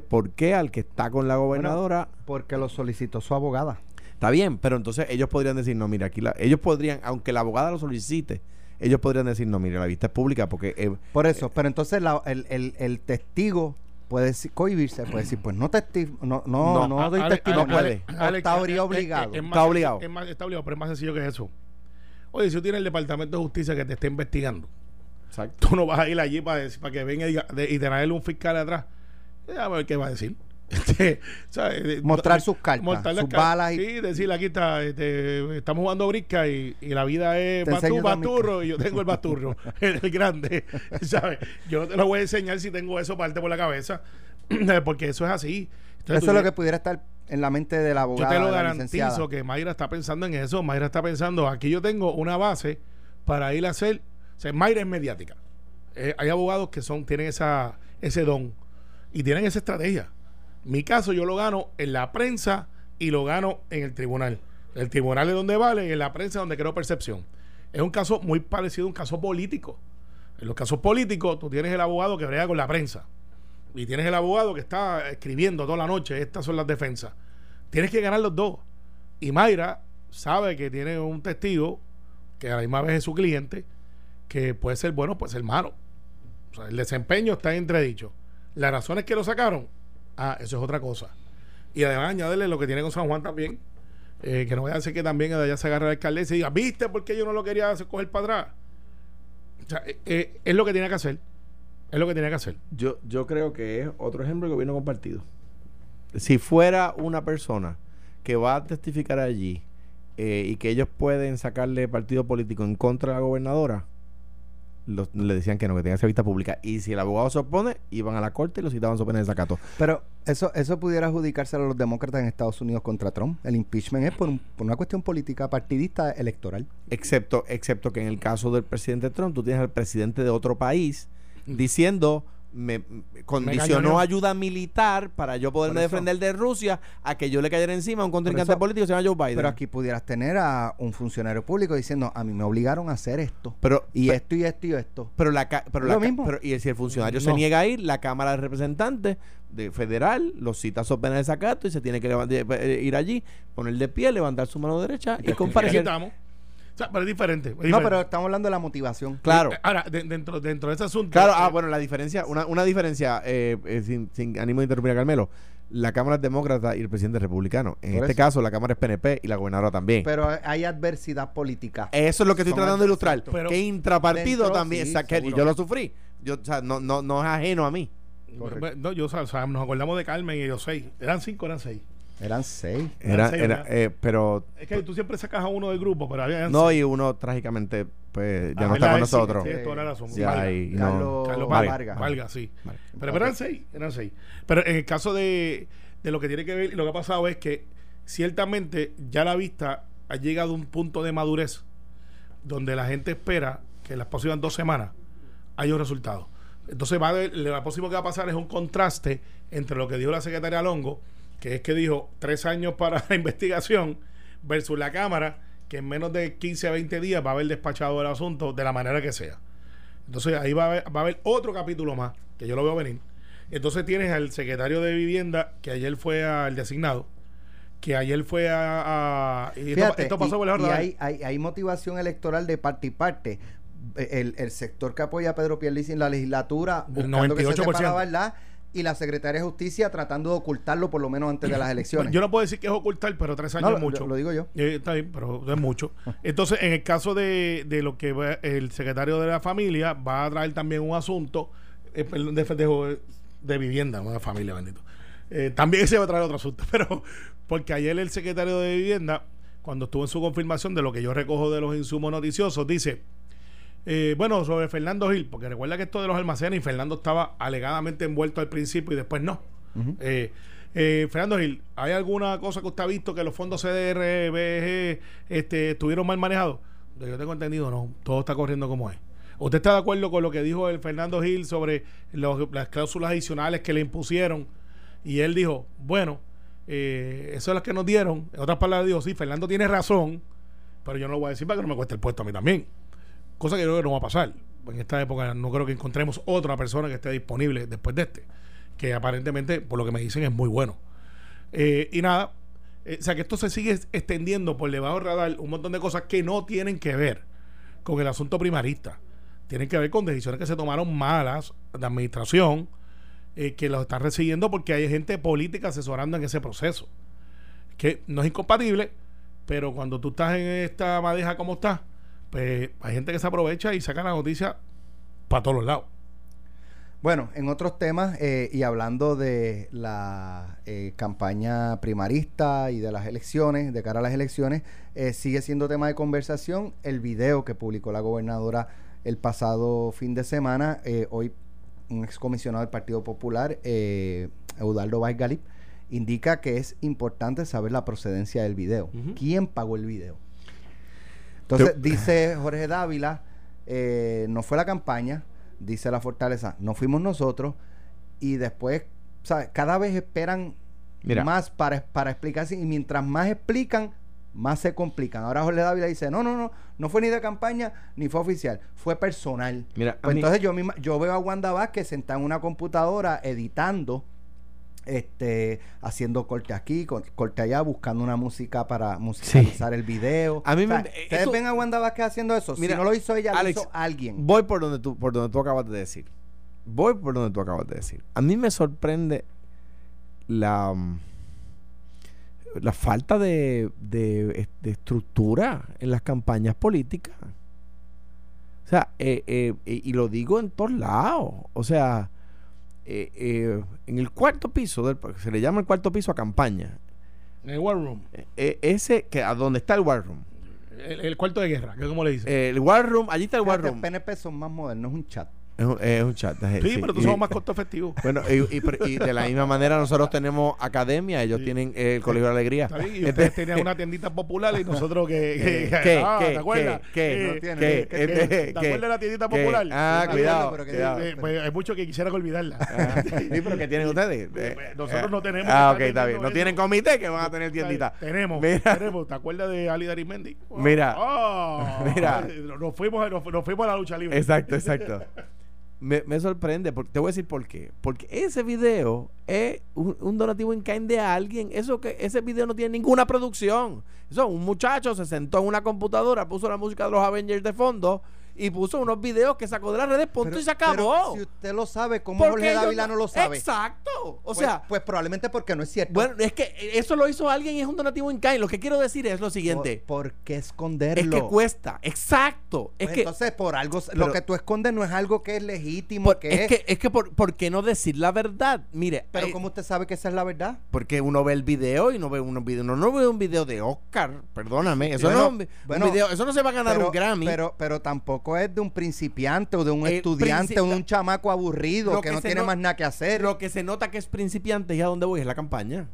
¿Por qué al que está con la gobernadora Porque lo solicitó su abogada. Está bien, pero entonces ellos podrían decir, no, mira, aquí la, ellos podrían, aunque la abogada lo solicite, ellos podrían decir, no, mire, la vista es pública porque... eh, Por eso, pero entonces la- el, el- el testigo puede decir, cohibirse, puede decir, pues no testigo, no, no, No, no, doy Ale- testimonio. no puede. O estaría es- es- obligado. es más Está obligado. es más- está obligado, pero es más sencillo que eso. Oye, si tú tienes el Departamento de Justicia que te está investigando, exacto. tú no vas a ir allí para, decir- para que venga y, de- y tenerle un fiscal atrás. Eh, A ver qué va a decir. Este, Mostrar sus cartas, mostrar sus cartas. balas y- Sí, decirle aquí está, este, estamos jugando brisca y, y la vida es también. baturro y yo tengo el baturro, el, el grande, ¿sabes? Yo no te lo voy a enseñar si tengo eso parte por la cabeza, porque eso es así. Entonces, Eso es lo que pudiera estar en la mente de la yo te lo garantizo licenciada. que Mayra está pensando en eso. Mayra está pensando, aquí yo tengo una base para ir a hacer. O sea, Mayra es mediática. Eh, hay abogados que son tienen esa, ese don y tienen esa estrategia. Mi caso yo lo gano en la prensa y lo gano en el tribunal. El tribunal es donde vale y en la prensa es donde creo percepción. Es un caso muy parecido a un caso político. En los casos políticos tú tienes el abogado que brega con la prensa y tienes el abogado que está escribiendo toda la noche, estas son las defensas. Tienes que ganar los dos. Y Mayra sabe que tiene un testigo, que a la misma vez es su cliente, que puede ser bueno, puede ser malo. El desempeño está entredicho. Las razones que lo sacaron, ah, eso es otra cosa. Y además añadirle lo que tiene con San Juan también, eh, que no vaya a ser que también de allá se agarre la alcaldesa y diga, ¿viste por qué yo no lo quería hacer coger para atrás? O sea, eh, eh, es lo que tiene que hacer. Es lo que tiene que hacer. Yo, yo creo que es otro ejemplo de gobierno compartido. Si fuera una persona que va a testificar allí y que ellos pueden sacarle partido político en contra de la gobernadora, los- le decían que no, que tenía que ser vista pública. Y si el abogado se opone, iban a la corte y lo citaban su pena de desacato. Pero eso, eso pudiera adjudicárselo a los demócratas en Estados Unidos contra Trump. El impeachment es por, un- por una cuestión política partidista electoral. Excepto, excepto que en el caso del presidente Trump, tú tienes al presidente de otro país diciendo me, condicionó ayuda militar para yo poderme defender de Rusia a que yo le cayera encima a un contrincante eso- político que se llama Joe Biden. Pero aquí pudieras tener a un funcionario público diciendo, a mí me obligaron a hacer esto. pero, Y esto y esto y esto. pero la ca- pero Lo la mismo. pero- y si el funcionario se niega a ir, la Cámara de Representantes de federal lo cita a su pena de desacato y se tiene que levantar- eh, ir allí, poner de pie, levantar su mano derecha y Aquí comparecer. Estamos. O sea, pero es diferente. es No, pero estamos hablando de la motivación. Claro. Eh, Ahora, de- dentro, dentro de ese asunto. Claro, ah, eh, bueno, la diferencia, una, una diferencia, eh, eh, sin, sin ánimo de interrumpir a Carmelo, la Cámara es demócrata y el presidente es republicano. En este eso. caso, la Cámara es PNP y la gobernadora también. Pero hay adversidad política. Eso es lo que estoy Son tratando de ilustrar. Pero- que intrapartido Dentro, también, sí, o sea, que- yo lo sufrí. Yo, o sea, no, no, no es ajeno a mí. Correcto. No, yo, o sea, nos acordamos de Carmen y los seis. ¿Eran cinco eran seis? Eran seis. Era, seis, era, eh, pero Es que tú siempre sacas a uno del grupo, pero había. no, y uno trágicamente, pues, ya Ah, no está ¿verdad? con Sí, nosotros. tienes toda la Vargas. no- Carlos, Carlos Vargas. Sí. Pero, eran seis, eran seis. Pero en el caso de, de lo que tiene que ver y lo que ha pasado es que ciertamente ya la vista ha llegado a un punto de madurez donde la gente espera que en las próximas dos semanas haya un resultado. Entonces va a haber, lo próximo que va a pasar es un contraste entre lo que dijo la secretaria Longo, que es que dijo tres años para la investigación, versus la Cámara, que en menos de 15 a 20 días va a haber despachado el asunto de la manera que sea. Entonces ahí va a, haber, va a haber otro capítulo más, que yo lo veo venir. Entonces tienes al secretario de Vivienda, que ayer fue al designado, que ayer fue a... a- y esto, Fíjate, esto pasó y- por la y verdad. hay, hay, hay motivación electoral de parte y parte. El, el sector que apoya a Pedro Pierluisi en la legislatura El buscando que se 98%. la y la secretaria de Justicia tratando de ocultarlo por lo menos antes de las elecciones. Yo no puedo decir que es ocultar, pero tres años No, es lo- mucho. lo digo yo. Eh, está bien, pero no es mucho. Entonces, en el caso de, de lo que va- el secretario de la familia va a traer también un asunto, eh, perdón, de, de- de vivienda, una familia, bendito. Eh, también se va a traer otro asunto, pero porque ayer el secretario de vivienda, cuando estuvo en su confirmación de lo que yo recojo de los insumos noticiosos, dice, eh, bueno, sobre Fernando Gil, porque recuerda que esto de los almacenes y Fernando estaba alegadamente envuelto al principio y después no. Eh, eh, Fernando Gil, ¿hay alguna cosa que usted ha visto que los fondos CDR, BG, este, estuvieron mal manejados? Yo tengo entendido, no, todo está corriendo como es. ¿Usted está de acuerdo con lo que dijo el Fernando Gil sobre los- las cláusulas adicionales que le impusieron? Y él dijo, bueno, eh, eso es lo que nos dieron. En otras palabras, dijo, sí, Fernando tiene razón, pero yo no lo voy a decir para que no me cueste el puesto a mí también. Cosa que yo creo que no va a pasar. En esta época no creo que encontremos otra persona que esté disponible después de este, que aparentemente, por lo que me dicen, es muy bueno. Eh, y nada, eh, o sea que esto se sigue extendiendo por debajo del radar un montón de cosas que no tienen que ver con el asunto primarista. Tienen que ver con decisiones que se tomaron malas de administración, eh, que los están recibiendo porque hay gente política asesorando en ese proceso. Que no es incompatible, pero cuando tú estás en esta madeja como está, pues hay gente que se aprovecha y saca la noticia para todos los lados. Bueno, en otros temas eh, y hablando de la eh, campaña primarista y de las elecciones, de cara a las elecciones, eh, sigue siendo tema de conversación el video que publicó la gobernadora el pasado fin de semana. hoy un excomisionado del Partido Popular, Eudaldo Vaz Galip, indica que es importante saber la procedencia del video. ¿Quién pagó el video? Entonces, dice Jorge Dávila, eh, no fue la campaña, dice la fortaleza, no fuimos nosotros, y después, ¿sabes? Cada vez esperan Mira. más para, para explicarse, y mientras más explican, más se complican. Ahora Jorge Dávila dice, no, no, no, no fue ni de campaña, ni fue oficial, fue personal. Mira, Pues mí- entonces yo, misma- yo veo a Wanda Vázquez sentada en una computadora editando, este, haciendo corte aquí, cor- corte allá, buscando una música para musicalizar el video. A mí me- O sea, eh, ¿Ustedes esto- ven a Wanda Vázquez haciendo eso? Mira, si no lo hizo ella, Alex, lo hizo alguien. Voy por donde tú, por donde tú acabas de decir. Voy por donde tú acabas de decir. A mí me sorprende la, mm, la falta de, de- de estructura en las campañas políticas. O sea, eh, eh, y lo digo en todos lados. O sea, eh, eh, en el cuarto piso, del, se le llama el cuarto piso a campaña. En el War Room, Eh, eh, ese, que a donde está el War Room. el, el cuarto de guerra, que es como le dicen. Eh, el War Room, allí está el War Room. PNP son más modernos, es un chat. Es un, es un chat. eh, sí, pero tú somos más costo efectivo. Bueno, y, y- y de la misma manera nosotros tenemos academia, ellos Sí. tienen eh, el Colegio de Alegría. Está bien, y ustedes tenían una tiendita popular y nosotros que... que- ¿Qué? ah, ¿Qué? ¿Te acuerdas? ¿Qué? Eh, ¿Qué? ¿qué- ¿Te qué? acuerdas de la tiendita ¿Qué? popular? Ah, Sí, cuidado. pero que- cuidado. Eh, pues hay muchos que quisieran olvidarla. Ah, sí, pero que tienen ustedes. Eh, Nosotros eh, no tenemos Ah, ok, está bien. No tienen comité que van a tener tiendita. Tenemos, tenemos. ¿Te acuerdas de Ali Darimendi? Mira. Ah, Mira. Nos fuimos a la lucha libre. Exacto, exacto. Me, me sorprende, porque, te voy a decir por qué. Porque ese video es un, un donativo en kind de alguien. Eso que ese video no tiene ninguna producción. Eso, un muchacho se sentó en una computadora, puso la música de los Avengers de fondo y puso unos videos que sacó de las redes, punto Pero- y se acabó. si usted lo sabe, ¿cómo Porque Jorge Dávila no lo sabe? Exacto. O Pues- sea, pues, probablemente porque no es cierto. bueno, es que eso lo hizo alguien y es un donativo en. Lo que quiero decir es lo siguiente. ¿Por, por qué es esconderlo? que cuesta. Exacto. Es Pues que entonces, por algo, Pero- lo que tú escondes no es algo que es legítimo, por- que es es. que es que por, ¿por qué no decir la verdad? Mire, pero hay- ¿cómo usted sabe que esa es la verdad? Porque uno ve el video y no ve unos videos. No, no ve un video de Oscar, perdóname. Eso Bueno, no es un, vi- un bueno, video, eso no se va a ganar pero, un Grammy. Pero, pero tampoco es de un principiante o de un El estudiante o de un chamaco aburrido que, que no tiene no- más nada que hacer. Lo que se nota que es principiante y a dónde voy es la campaña.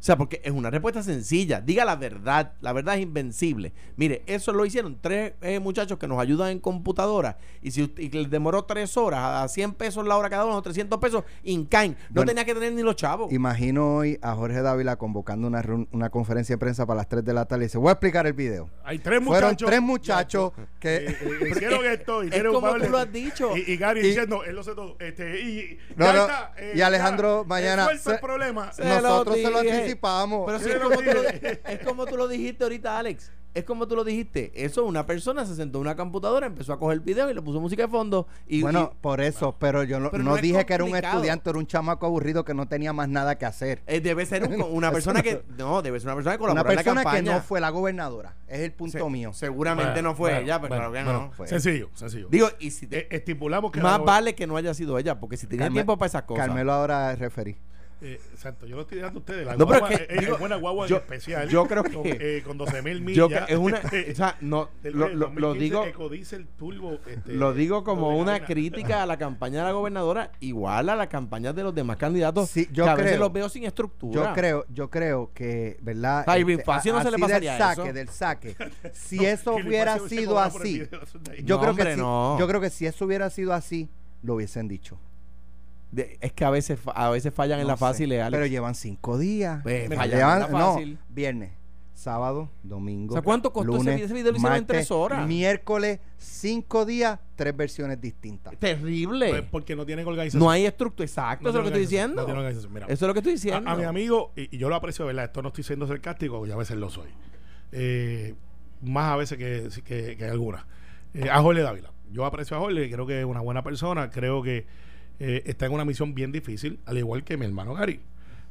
O sea, porque es una respuesta sencilla. Diga la verdad. La verdad es invencible. Mire, eso lo hicieron tres eh, muchachos que nos ayudan en computadora. Y si usted- y que les demoró tres horas a 100 pesos la hora cada uno, 300 pesos, incain. No Bueno, tenía que tener ni los chavos. Imagino hoy a Jorge Dávila convocando una, una conferencia de prensa para las 3 de la tarde y dice, voy a explicar el video. Hay tres Fueron muchachos. tres muchachos Eh, que... eh, hicieron esto, es hicieron como un tú lo has dicho. Y, y Gary Y- diciendo, él lo sé todo. Este, y, No, ya no, está, eh, y Alejandro ya, mañana se- el problema. se- lo Nosotros se lo. Anticipamos. Pero sí, es, como tú lo, dije. es como tú lo dijiste ahorita, Alex. es como tú lo dijiste. Eso, una persona se sentó en una computadora, empezó a coger video y le puso música de fondo. Y, bueno, y- por eso, pero yo no, Pero no no es dije que era un estudiante, era un chamaco aburrido que no tenía más nada que hacer. eh, debe ser un- una persona que. No, debe ser una persona que Una colaboró en la persona que campaña. no fue la gobernadora, es el punto Se- mío. Seguramente Bueno, no fue bueno, ella, pero bueno, claro que bueno, no. fue. Sencillo, sencillo. Digo, y si te- Eh, estipulamos que más la- vale que no haya sido ella, porque si tenía Carme- tiempo para esas cosas. Carmelo ahora referí. Eh, exacto, yo lo estoy dejando a ustedes. La No, pero guagua, es que, eh, digo, es buena guagua yo- en especial. yo creo que- Con, eh, con 12 mil millas. Yo que es una, o sea, no, lo, lo- lo 2015 digo, Turbo, este, lo digo como una crítica a la campaña de la gobernadora, igual a la campaña de los demás candidatos, Sí, yo que a veces los veo sin estructura. Yo creo, yo creo que, ¿verdad? A Irving Facio no se le pasaría del saque, eso. del saque. Si No, eso que hubiera sido así, yo No, creo que hombre, si, no. yo creo que si eso hubiera sido así, lo hubiesen dicho. De- es que a veces a veces fallan en la sé, fácil, Alex. Pero llevan cinco días. Pues, fallan llevan- en la fácil. No, viernes, sábado, domingo. O sea, ¿cuánto costó ese lunes, video? Ese video lo hicieron en martes, tres horas. Miércoles, cinco días, tres versiones distintas. Terrible. Pues porque no tienen organización. no hay estructura, exacto, No eso es lo que estoy diciendo. no tienen organización. Mira, Eso es lo que estoy diciendo. A, a mi amigo, y, y yo lo aprecio, ¿verdad? Esto no estoy siendo sarcástico, ya a veces lo soy. Eh, más a veces que, que, que algunas. Eh, a Jorge Dávila. Yo aprecio a Jorge, creo que es una buena persona, creo que eh, está en una misión bien difícil, al igual que mi hermano Gary.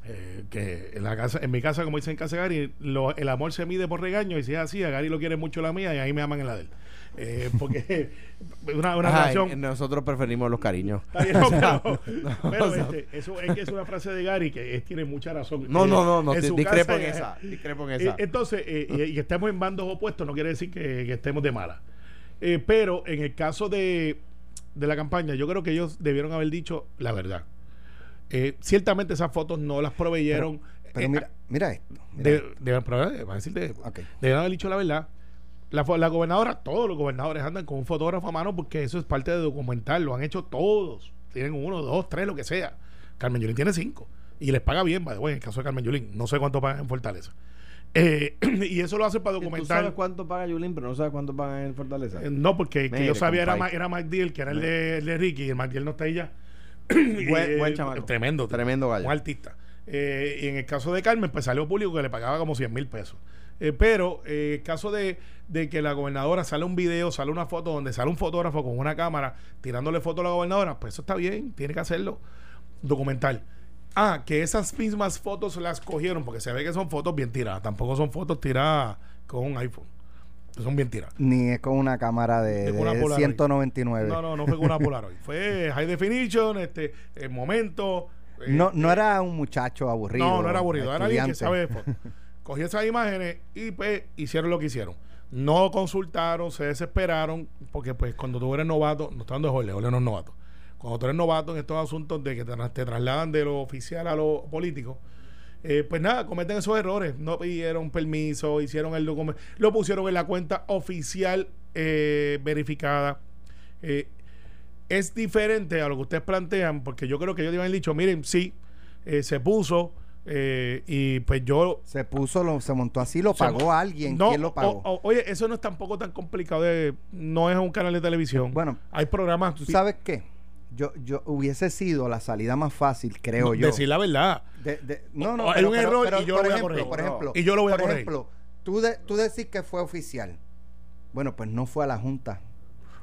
Eh, que en la casa, en mi casa, como dicen en casa Gary, lo- el amor se mide por regaño, y si es así, a Gary lo quiere mucho la mía y ahí me aman en la de él. Eh, porque una, una Ajá, relación. nosotros preferimos los cariños. Está bien, no, pero, pero, o sea, este, eso es que es una frase de Gary que es- tiene mucha razón. No, Eh, no, no, no, en discrepo casa, en esa. Discrepo en esa. entonces, y, y estemos en bandos opuestos no quiere decir que, que estemos de mala. Pero en el caso de, de la campaña, yo creo que ellos debieron haber dicho la verdad. Eh, ciertamente esas fotos no las proveyeron. Pero eh, mira, mira esto. mira de, esto. de- pero, eh, decirte, Ok. debieron haber dicho la verdad. La, la gobernadora, todos los gobernadores andan con un fotógrafo a mano porque eso es parte de documental. Lo han hecho todos. Tienen uno, dos, tres, lo que sea. Carmen Yulín tiene cinco. Y les paga bien, way, en el caso de Carmen Yulín. No sé cuánto pagan en Fortaleza. Eh, y eso lo hace para Tú sabes documentar. cuánto paga Yulín, pero no sabes cuánto paga en Fortaleza. Eh, No, porque que yo sabía era. Ma- era Deal, que era el de, el de Ricky, y el Deal no está ahí ya. Buen- buen chamaco. Tremendo. Tremendo gallo. Un artista. Eh, y en el caso de Carmen, pues salió público que le pagaba como 100 mil pesos. Eh, pero eh, el caso de, de que la gobernadora sale un video, sale una foto donde sale un fotógrafo con una cámara tirándole foto a la gobernadora, pues eso está bien, tiene que hacerlo. Documental. Ah, que esas mismas fotos las cogieron, porque se ve que son fotos bien tiradas. Tampoco son fotos tiradas con un iPhone. Son bien tiradas. Ni es con una cámara de, Es con una de Polaroid. 199. No, no, no fue con una Polaroid. fue high definition, este, el momento. eh, No, no era un muchacho aburrido. no, no era aburrido. Era alguien que sabe de foto. Cogió esas imágenes y pues hicieron lo que hicieron. No consultaron, se desesperaron, porque pues cuando tú eres novato, no está dando Jorge, Jorge no es novato. Cuando tú eres novato en estos asuntos de que te, te trasladan de lo oficial a lo político, eh, pues nada, cometen esos errores. No pidieron permiso, hicieron el documento, lo pusieron en la cuenta oficial eh, verificada. Eh, es diferente a lo que ustedes plantean, porque yo creo que ellos habían dicho, miren, sí, se puso y pues yo... Se puso, lo, se montó así, lo se- pagó alguien. No, ¿Quién lo pagó? o- o- oye, eso no es tampoco tan complicado, de, no es un canal de televisión. Bueno, hay programas... ¿Tú sabes qué? Yo, yo hubiese sido la salida más fácil, creo no, yo. Decir la verdad. De- de- no, no, hay un pero- error pero, y yo por lo voy a ejemplo, corregir. Por ejemplo, Y yo lo voy a por corregir. ejemplo, tú, de, tú decís que fue oficial. Bueno, pues no fue a la Junta.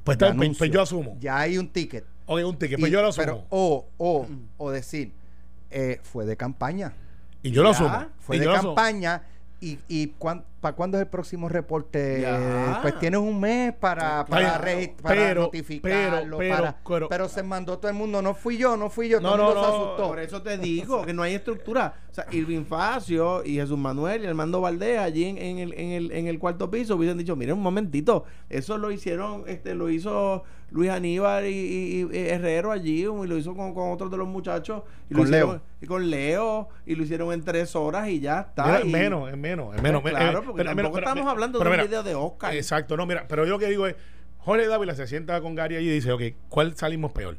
Pues, bien, pues, anuncio. pues yo asumo. Ya hay un ticket. Oye, un ticket, Y- pues yo lo asumo. pero, o, o, o decir, eh, fue de campaña. y yo lo asumo. Fue Y de asumo. ¿Y, y para cuándo es el próximo reporte? Ya. Pues tienes un mes para, para, Pero- para pero- notificarlo. pero- para- pero- pero se mandó todo el mundo. No fui yo, no fui yo. No, todo el no, mundo se no, asustó. Por eso te digo que no hay estructura. O sea, Irving Facio y Jesús Manuel y Armando Valdés allí en, en el, en, el, en el cuarto piso hubiesen dicho, miren un momentito, eso lo hicieron, este lo hizo Luis Aníbal y, y- y Herrero allí, y lo hizo con, con otros de los muchachos. Y lo Con hicieron- Leo. Y con Leo, y lo hicieron en tres horas y ya está. Es menos, es menos, es menos. Pues Eh, claro, eh, porque pero- tampoco pero- estamos hablando pero de un video de Oscar. Exacto, no, mira, pero yo lo que digo es, Jorge Dávila se sienta con Gary allí y dice, ok, ¿cuál salimos peor?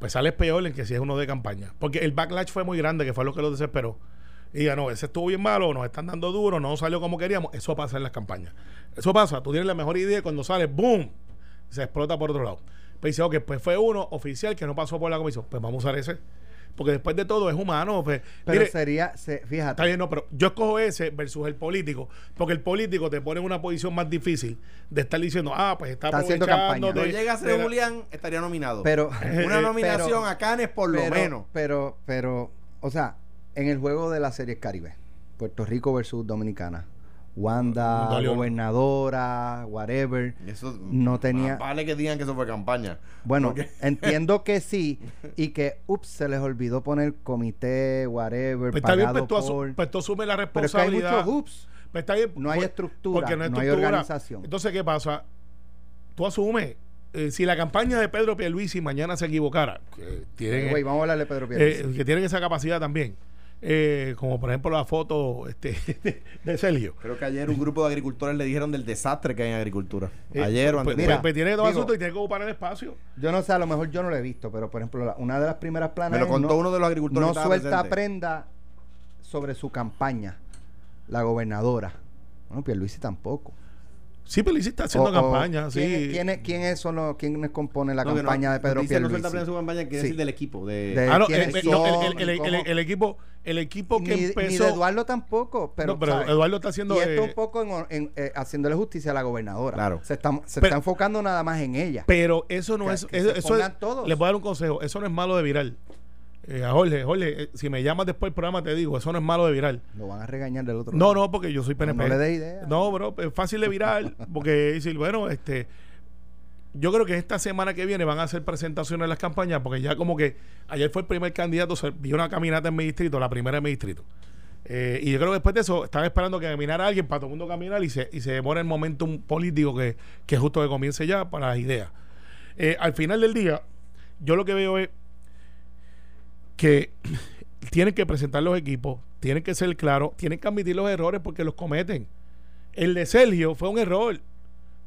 Pues sales peor en que si es uno de campaña. Porque el backlash fue muy grande, que fue lo que lo desesperó. Y diga, no, ese estuvo bien malo, nos están dando duro, no salió como queríamos. Eso pasa en las campañas. Eso pasa, tú tienes la mejor idea y cuando sale, ¡boom! Se explota por otro lado. Pues dice, ok, pues fue uno oficial que no pasó por la comisión. Pues vamos a usar ese. porque después de todo es humano. Pues, Pero mire, sería, se- Está fíjate, bien, no, pero yo escojo ese versus el político, porque el político te pone en una posición más difícil de estar diciendo, ah, pues está, Está haciendo campaña. de- No llega a ser Julián, estaría nominado. pero Una nominación pero- a Canes por lo pero, menos. Pero, pero, o sea, en el juego de la Serie Caribe, Puerto Rico versus Dominicana, Wanda, No ¿no? gobernadora, whatever. Eso, No tenía- Vale que digan que eso fue campaña. Bueno, Porque- entiendo que sí, y que, ups, se les olvidó poner comité, whatever, Pues está bien, pagado pues tú, por... pues tú asumes la Pero es que hay responsabilidad. muchos ups. Pues está bien, No hay pues, estructura, porque no hay estructura. organización. Entonces, ¿qué pasa? Tú asumes, eh, si la campaña de Pedro Pierluisi mañana se equivocara, que tienen, vamos a hablarle a Pedro eh, Pierluisi. que tienen esa capacidad también, eh, como por ejemplo la foto este, de, de Sergio. Creo que ayer un grupo de agricultores le dijeron del desastre que hay en agricultura. Eh, ayer o pues, antes de mira, pues, pues tiene todo digo- asunto y tiene que ocupar el espacio. Yo no sé, a lo mejor yo no lo he visto, pero por ejemplo, la- una de las primeras planas Me lo es contó no, uno de los agricultores no suelta presente. prenda sobre su campaña, la gobernadora. Bueno, Pierluisi tampoco. Sí, está haciendo O- o, campaña, sí. ¿quién- ¿Quiénes quiénes son los, quiénes componen la No, no, campaña de Pedro dice no Pierluisi? en su campaña, quiere Sí. decir del equipo. De, De- Ah, no, el, el- no, el- son el- el- y cómo- el- el equipo, el equipo que ni, ni empezó. de Eduardo tampoco, pero, no, pero ¿sabes? Eduardo está haciendo. y esto eh, un poco en, en, eh, haciéndole justicia a la gobernadora. Claro. Se está, se Pero- está enfocando nada más en ella. Pero eso no Que- es. que eso, se eso pongan es- todos. Les voy a dar un consejo. Eso no es malo de viral. Eh, a Jorge, Jorge, eh, si me llamas después del programa, te digo, eso no es malo de viral. Lo van a regañar del otro No, lado. no, porque yo soy PNP. No le des idea. No, bro, es fácil de viral. Porque decir, bueno, este. Yo creo que esta semana que viene van a hacer presentaciones en las campañas, porque ya como que ayer fue el primer candidato, se vio una caminata en mi distrito, la primera en mi distrito. Eh, y yo creo que después de eso están esperando que caminara alguien para todo el mundo caminar y se, y se demora el momentum político que, que justo que comience ya para las ideas. Eh, al final del día, yo lo que veo es que tienen que presentar los equipos, tienen que ser claros, tienen que admitir los errores porque los cometen. El de Sergio fue un error,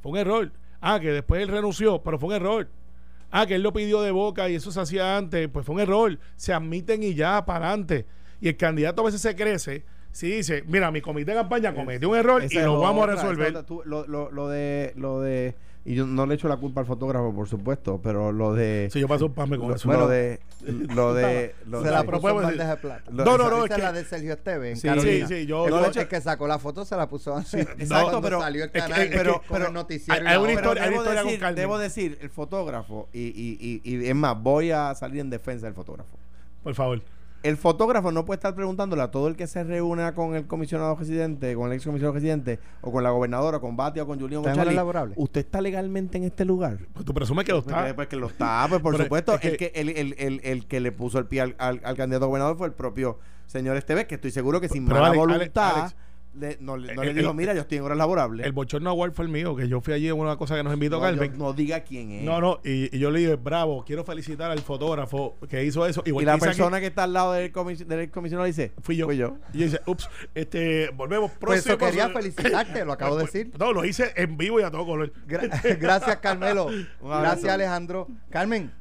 fue un error. Ah, que después él renunció, pero fue un error. Ah, que él lo pidió de boca y eso se hacía antes, pues fue un error. Se admiten y ya, para adelante. Y el candidato a veces se crece, si dice, mira, mi comité de campaña cometió un error y lo vamos a otra, resolver. otra. Tú, lo, lo, lo de lo de y yo no le echo la culpa al fotógrafo por supuesto pero lo de Si yo paso un pame con lo, eso. lo de lo de lo se de- la pero propuso podemos en decir- bandeja de plata. Lo- No, no, no, Esa es es que- la de Sergio Esteves en Sí, Carolina. sí, sí, yo- el, yo- el que sacó la foto se la puso antes. exacto, pero- salió el es que- canal es que- pero, pero- el noticiero hay una historia- hay debo, historia con decir, Carmen. debo decir el fotógrafo y, y, y, y es más voy a salir en defensa del fotógrafo Por favor. El fotógrafo no puede estar preguntándole a todo el que se reúna con el comisionado residente, con el ex comisionado residente, o con la gobernadora, con Batia o con Julián ¿Está en González. hora laborable? ¿Usted está legalmente en este lugar? Pues tú presumes que lo está. Pues, pues que lo está, pues por Pero supuesto. es que- el, que, el, el, el, el que le puso el pie al, al, al candidato a gobernador fue el propio señor Esteves, que estoy seguro que sin Pero mala Alex, voluntad Alex, le- no, le- no el- le dijo, el- mira, yo estoy en horas laborables. El bochorno award fue el mío, que yo fui allí en una cosa que nos invitó no, Carmen. yo- no diga quién es. No, no, y, y yo le dije, bravo, quiero felicitar al fotógrafo que hizo eso. Y la persona que está al lado del, comis- del comisionado dice, fui yo. Fui yo. Y dice, ups, este, volvemos. Pues eso próximo- quería felicitarte, lo acabo de decir. No, lo hice en vivo y a todo color. Gra- gracias, Carmelo. Gracias, Alejandro. Carmen,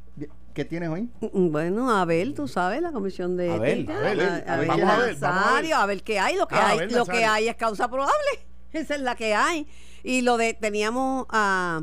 ¿qué tienes hoy? Bueno, Abel, tú sabes, la comisión de Abel, ética, Abel, a- Abel, Abel vamos a ver, vamos a ver. Nazario, a ver qué hay, lo que Ah, hay, Abel lo que hay es causa probable. Esa es la que hay. Y lo de teníamos a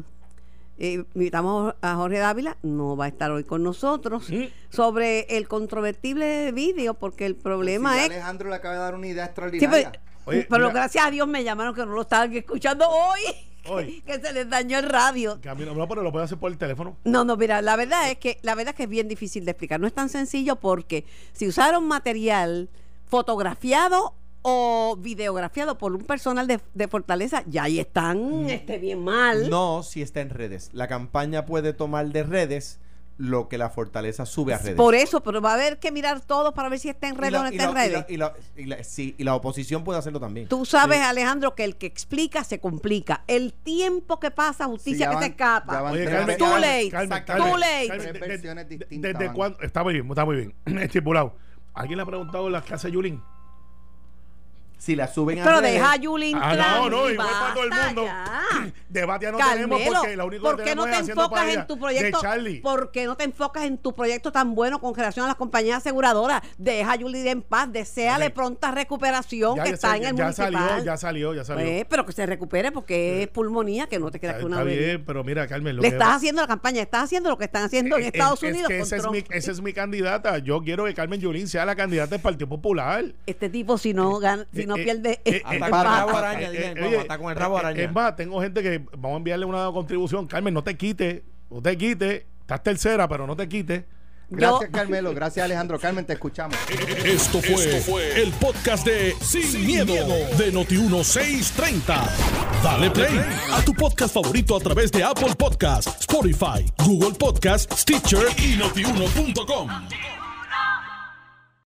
eh, invitamos a Jorge Dávila, no va a estar hoy con nosotros, Mm. sobre el controvertible vídeo, porque el problema Si ya es Alejandro le acaba de dar una idea Sí, extraordinaria. pero, Oye, pero gracias a Dios me llamaron que no lo estaban escuchando hoy, Hoy. que se les dañó el radio. Mí no, pero lo puedo hacer por el teléfono. No, no, mira, la verdad es que la verdad es que es bien difícil de explicar. No es tan sencillo porque si usaron material fotografiado o videografiado por un personal de, de Fortaleza, ya ahí están este, bien mal. no si está en redes. La campaña puede tomar de redes lo que la fortaleza sube a redes. Por eso, pero va a haber que mirar todo para ver si está en redes o no y está en la- y redes. la- y la- y la- sí, y la oposición puede hacerlo también. Tú sabes, Alejandro, que el que explica se complica. El tiempo que pasa, justicia Sí, que van- se escapa. van Oye, tres Carmen, Too late. Carmen, Too late. Versiones de- distintas ¿Desde cuándo? Está muy bien, está muy bien. Estipulado. ¿Alguien le ha preguntado las clases Yulín? Si la suben a Pero redes. deja a Yulín Ah, no, no, igual para todo el mundo. ya. debate ya no tenemos Carmelo, porque lo único ¿por que qué no tenemos te enfocas en tu proyecto? de Charlie. ¿Por qué no te enfocas en tu proyecto tan bueno con relación a las compañías aseguradoras? Deja a Julie en paz, deséale Ok. pronta recuperación Ya, que ya está sal- en el ya municipal. salió, ya salió, ya salió. Pues, pero que se recupere porque es pulmonía, que no te creas está que una está vez. bien, pero mira, Carmen, lo Le que- estás haciendo la campaña, estás haciendo lo que están haciendo en es- Estados es Unidos que esa es, mi, esa es mi candidata. Yo quiero que Carmen Yulín sea la candidata del Partido Popular. Este tipo, si no gana, si no Eh, eh, pierde. eh, eh, eh, el eh, rabo eh, eh, eh, con el rabo araña. Es más, tengo gente que vamos a enviarle una contribución. Carmen, no te quites, no te quites. Estás tercera, pero no te quites. Gracias, Carmelo. Gracias, Alejandro. Carmen, te escuchamos. Esto fue, el podcast de Sin, miedo, de Noti1630. Dale play a tu podcast favorito a través de Apple Podcasts, Spotify, Google Podcasts, Stitcher y notiuno.com.